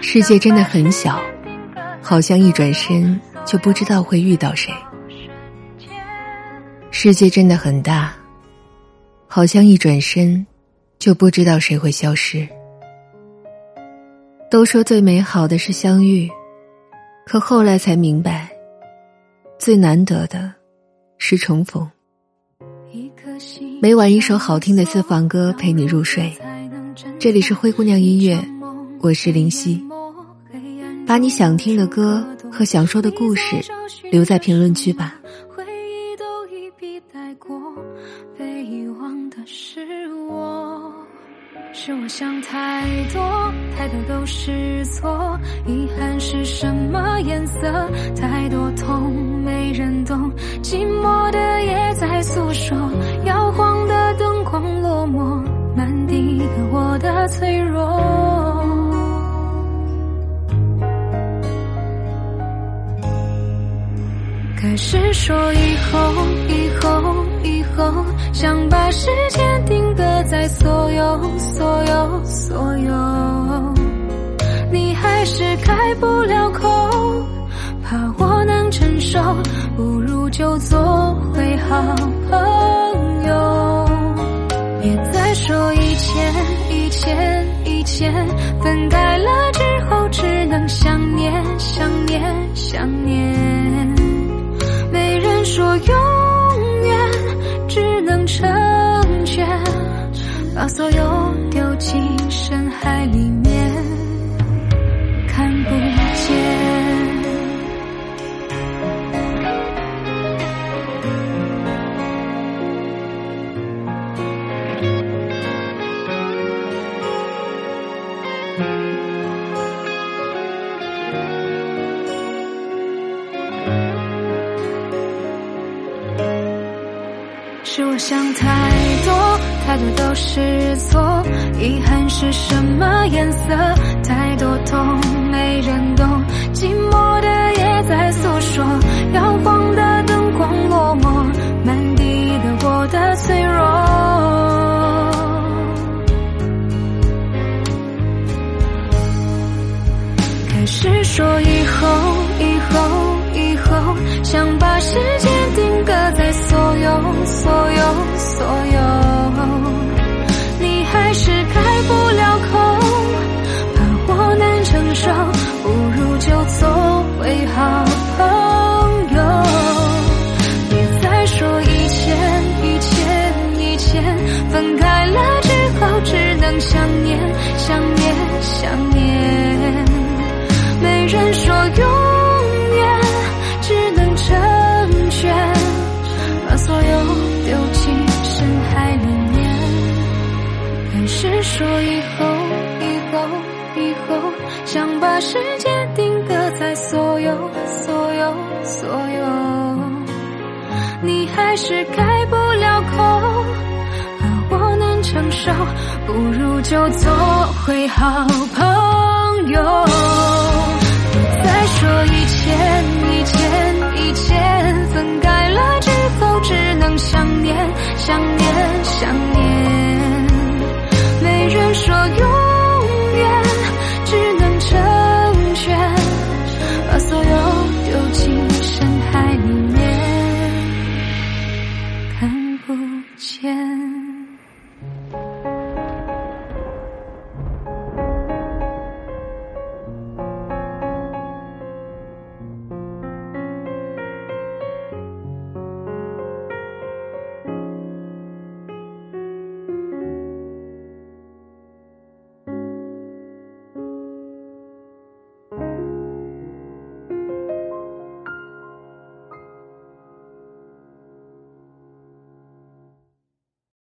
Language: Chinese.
世界真的很小，好像一转身就不知道会遇到谁；世界真的很大，好像一转身就不知道谁会消失。都说最美好的是相遇，可后来才明白，最难得的是重逢。每晚一首好听的私房歌陪你入睡，这里是灰姑娘音乐，我是林夕。把你想听的歌和想说的故事留在评论区吧。是我想太多，太多都是错。遗憾是什么颜色？太多痛没人懂，寂寞的夜在诉说。脆弱。开始说以后，以后。以后想把时间定格在所有所有所有，你还是开不了口，怕我能承受，不如就做回好朋友间，分开了之后只能想念想念想念，没人说永远，只能。成全，把所有丢进是我想太多，太多都是错。遗憾是什么颜色？太多痛没人懂，寂寞的夜在诉说。摇晃的灯光落寞，满地的我的脆弱。开始说一人说永。说以后，以后，以后，想把时间定格在所有，所有，所有，你还是开不了口，而我能承受，不如就做回好朋友。说一千一千一千，分开了之后只能想念想念想念，没人说永远，只能成全，把所有丢进深海里面，看不见。